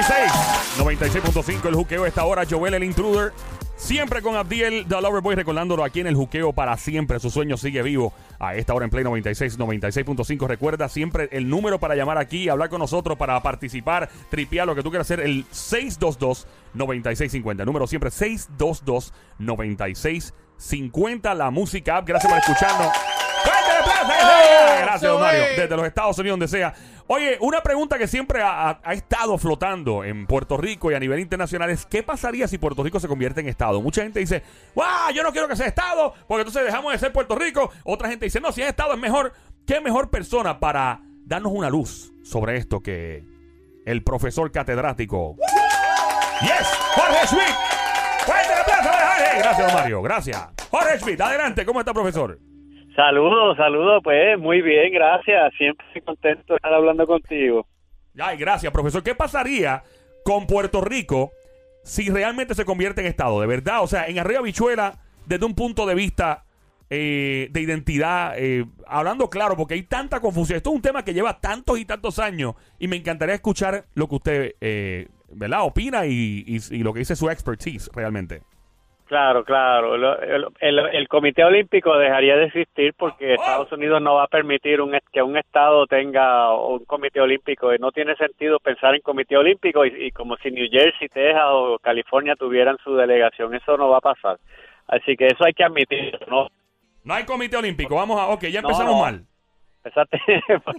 96. 96.5 el juqueo esta hora. Joel el intruder. Siempre con Abdiel The Loverboy recordándolo aquí en el juqueo para siempre. Su sueño sigue vivo a esta hora en Play 96, 96.5. Recuerda siempre el número para llamar aquí, hablar con nosotros, para participar, tripear lo que tú quieras hacer, el 622-9650. El número siempre 622-9650. La música app. Gracias por escucharnos. Gracias, Mario. Desde los Estados Unidos, donde sea. Oye, una pregunta que siempre ha, ha- ha estado flotando en Puerto Rico y a nivel internacional es ¿qué pasaría si Puerto Rico se convierte en Estado? Mucha gente dice, ¡guau! Yo no quiero que sea Estado porque entonces dejamos de ser Puerto Rico. Otra gente dice, no, si es Estado es mejor. ¿Qué mejor persona para darnos una luz sobre esto que el profesor catedrático? ¡Yes! ¡Jorge Schmidt! ¡Fuerte para Jorge! Gracias, Mario. Gracias. Jorge Schmidt, adelante. ¿Cómo está, profesor? Saludos, saludos, pues muy bien, gracias. Siempre contento de estar hablando contigo. Ay, gracias, profesor. ¿Qué pasaría con Puerto Rico si realmente se convierte en Estado? De verdad, o sea, en Arriba Bichuela, desde un punto de vista eh, de identidad, eh, hablando claro, porque hay tanta confusión. Esto es un tema que lleva tantos y tantos años y me encantaría escuchar lo que usted, eh, ¿verdad?, opina y, y- y lo que dice su expertise realmente. Claro, claro. El, el- el Comité Olímpico dejaría de existir porque Estados Unidos no va a permitir un, que un Estado tenga un Comité Olímpico. Y no tiene sentido pensar en Comité Olímpico y, y como si New Jersey, Texas o California tuvieran su delegación. Eso no va a pasar. Así que eso hay que admitirlo, ¿no? No hay comité olímpico. Vamos a. Ok, ya No, empezamos no. mal. Por.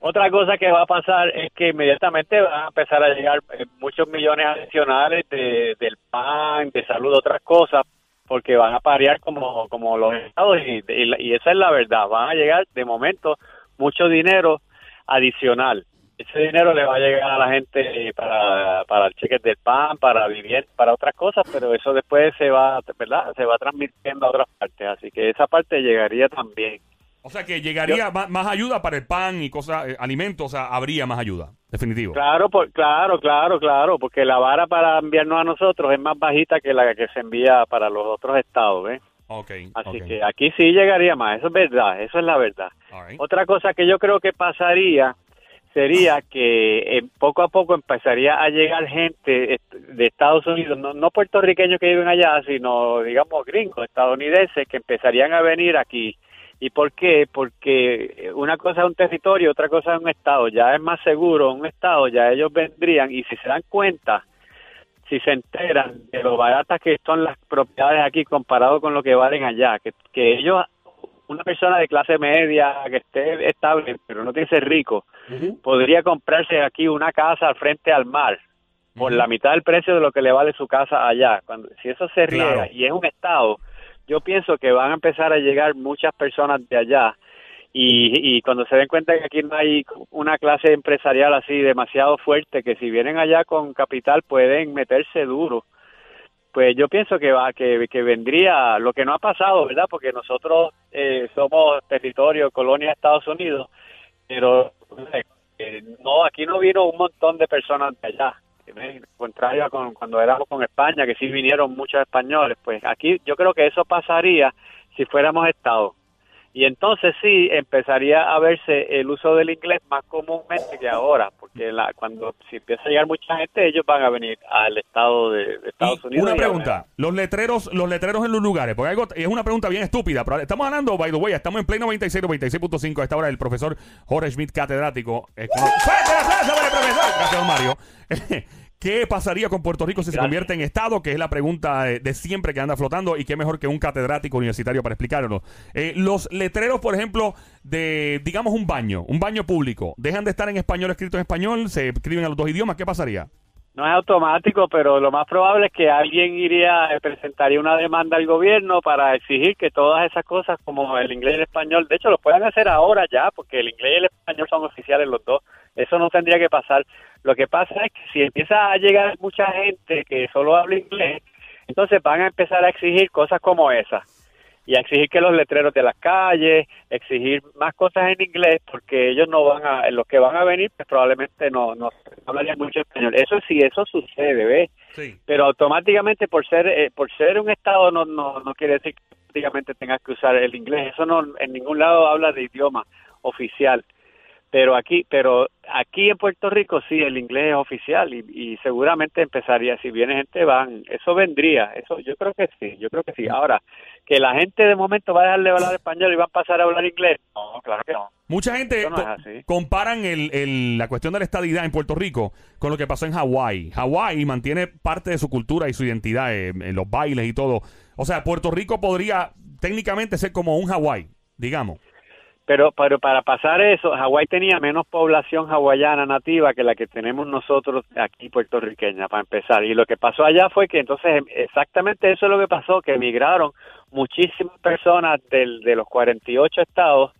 Otra cosa que va a pasar es que inmediatamente van a empezar a llegar eh, muchos millones adicionales de, del PAN, de salud, otras cosas, porque van a parear como, como los estados y, y, y esa es la verdad. Van a llegar de momento mucho dinero adicional. Ese dinero le va a llegar a la gente para, para el cheque del PAN, para vivir, para otras cosas, pero eso después se va, ¿verdad? Se va transmitiendo a otras partes, así que esa parte llegaría también. O sea que llegaría más, más ayuda para el pan y cosas, eh, alimentos, o sea, habría más ayuda, definitivo. Claro, por, claro, claro, claro, porque la vara para enviarnos a nosotros es más bajita que la que se envía para los otros estados, ¿ves? Ok. Así ok. que aquí sí llegaría más, eso es verdad, eso es la verdad. Right. Otra cosa que yo creo que pasaría sería que eh, poco a poco empezaría a llegar gente de Estados Unidos, no, no puertorriqueños que viven allá, sino digamos gringos, estadounidenses, que empezarían a venir aquí. ¿Y por qué? Porque una cosa es un territorio, otra cosa es un estado. Ya es más seguro un estado, ya ellos vendrían y si se dan cuenta, si se enteran de lo baratas que son las propiedades aquí comparado con lo que valen allá, que, que ellos, una persona de clase media que esté estable, pero no tiene que ser rico, podría comprarse aquí una casa al frente al mar por la mitad del precio de lo que le vale su casa allá. Cuando si eso se riega Claro. y es un estado, yo pienso que van a empezar a llegar muchas personas de allá y, y cuando se den cuenta que aquí no hay una clase empresarial así demasiado fuerte, que si vienen allá con capital pueden meterse duro, pues yo pienso que va que, vendría lo que no ha pasado, ¿verdad? Porque nosotros eh, somos territorio, colonia de Estados Unidos, pero eh, no, aquí no vino un montón de personas de allá. ¿Eh? Contrario a con, cuando éramos con España, que sí vinieron muchos españoles, pues aquí yo creo que eso pasaría si fuéramos Estado. Y entonces sí empezaría a verse el uso del inglés más comúnmente que ahora, porque la, cuando si empieza a llegar mucha gente, ellos van a venir al estado de, de Estados Y Unidos. una pregunta, los letreros, los letreros en los lugares, porque algo, es una pregunta bien estúpida, pero estamos hablando, by the way, estamos en Play 96, 96.5 a esta hora del profesor Jorge Schmidt, catedrático. Eh, ¡Fuerte el aplauso para el profesor! ¿Qué pasaría con Puerto Rico si se convierte en Estado? Que es la pregunta de, de siempre que anda flotando y qué mejor que un catedrático universitario para explicárnoslo. Eh, los letreros, por ejemplo, de, digamos, un baño, un baño público, ¿dejan de estar en español, escrito en español? ¿Se escriben a los dos idiomas? ¿Qué pasaría? No es automático, pero lo más probable es que alguien iría, eh, presentaría una demanda al gobierno para exigir que todas esas cosas como el inglés y el español, de hecho lo pueden hacer ahora ya, porque el inglés y el español son oficiales los dos, eso no tendría que pasar. Lo que pasa es que si empieza a llegar mucha gente que solo habla inglés, entonces van a empezar a exigir cosas como esas y a exigir que los letreros de las calles, exigir más cosas en inglés, porque ellos no van a, los que van a venir, pues probablemente no, no hablarían mucho español. Eso sí, eso sucede, ¿ves? Sí. Pero automáticamente por ser eh, por ser un estado no, no no quiere decir que automáticamente tengas que usar el inglés. Eso no en ningún lado habla de idioma oficial. Pero aquí, pero aquí en Puerto Rico sí el inglés es oficial y, y seguramente empezaría, si viene gente van, eso vendría, eso yo creo que sí, yo creo que sí. Ahora, que la gente de momento va a dejar de hablar español y va a pasar a hablar inglés, no, claro que no. Mucha gente no co- comparan el, el- la cuestión de la estadidad en Puerto Rico con lo que pasó en Hawái. Hawái mantiene parte de su cultura y su identidad eh, en los bailes y todo. O sea, Puerto Rico podría técnicamente ser como un Hawái, digamos. Pero, pero para pasar eso, Hawái tenía menos población hawaiana nativa que la que tenemos nosotros aquí puertorriqueña, para empezar. Y lo que pasó allá fue que entonces exactamente eso es lo que pasó, que emigraron muchísimas personas del, de los 48 estados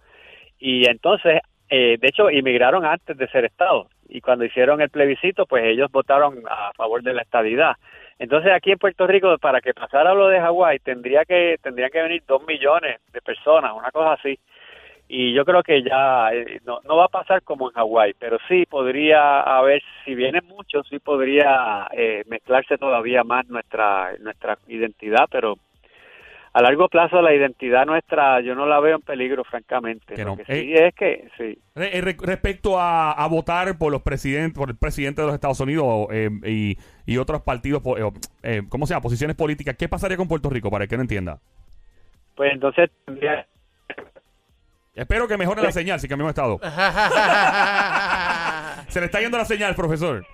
y entonces, eh, de hecho, inmigraron antes de ser estados. Y cuando hicieron el plebiscito, pues ellos votaron a favor de la estadidad. Entonces aquí en Puerto Rico, para que pasara lo de Hawái, tendría que, tendrían que venir dos millones de personas, una cosa así y yo creo que ya eh, no, no va a pasar como en Hawái, pero sí podría haber, si vienen muchos, sí podría eh, mezclarse todavía más nuestra nuestra identidad, pero a largo plazo la identidad nuestra yo no la veo en peligro, francamente. Que Lo que Eh, sí es que, sí. Eh, re- respecto a, a votar por los presidentes, por el presidente de los Estados Unidos eh, y, y otros partidos, ¿cómo se llama? Posiciones políticas. ¿Qué pasaría con Puerto Rico para el que no entienda? Pues entonces tendría Espero que mejore la señal si cambiamos de estado. Se le está yendo la señal, profesor.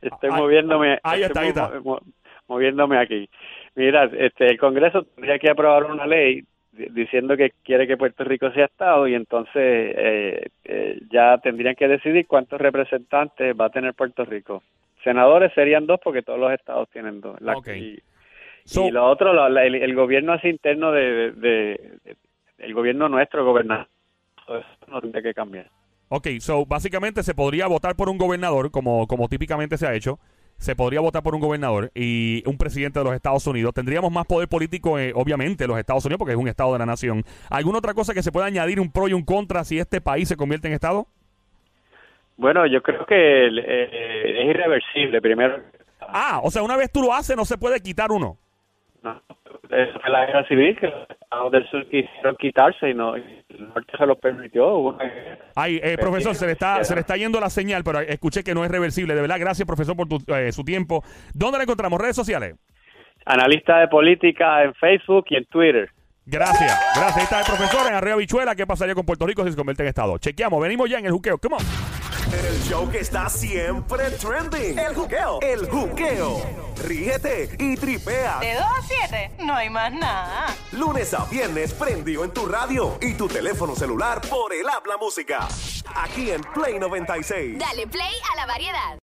Estoy Ah, moviéndome. ahí está, ahí está. mo- mo- moviéndome aquí. Mira, este, el Congreso tendría que aprobar una ley di- diciendo que quiere que Puerto Rico sea Estado y entonces eh, eh, ya tendrían que decidir cuántos representantes va a tener Puerto Rico. Senadores serían dos porque todos los estados tienen dos. La- Ok. y, So- y lo otro, la- la- el, el gobierno así interno de, de- de- de- el gobierno nuestro, gobernador, eso no tendría que cambiar. Ok, so básicamente se podría votar por un gobernador, como, como típicamente se ha hecho. Se podría votar por un gobernador y un presidente de los Estados Unidos. Tendríamos más poder político, eh, obviamente, en los Estados Unidos, porque es un estado de la nación. ¿Alguna otra cosa que se pueda añadir un pro y un contra si este país se convierte en estado? Bueno, yo creo que el- eh, es irreversible. Primero, Ah, o sea, una vez tú lo haces, no se puede quitar uno. No, eso fue la guerra civil que los estados del sur quisieron quitarse y no y el norte se lo permitió. Ay, eh, profesor, se le está se le está yendo la señal, pero escuché que no es reversible. De verdad, gracias, profesor, por tu, eh, su tiempo. ¿Dónde la encontramos? ¿Redes sociales? Analista de política en Facebook y en Twitter. Gracias, gracias. Ahí está el profesor en Arriba Bichuela. ¿Qué pasaría con Puerto Rico si se convierte en estado? Chequeamos, venimos ya en el juqueo. Come on. El show que está siempre trending. El juqueo. El juqueo. Ríete y tripea. De 2 a 7, no hay más nada. Lunes a viernes prendido en tu radio y tu teléfono celular por el habla música. Aquí en Play 96. Dale play a la variedad.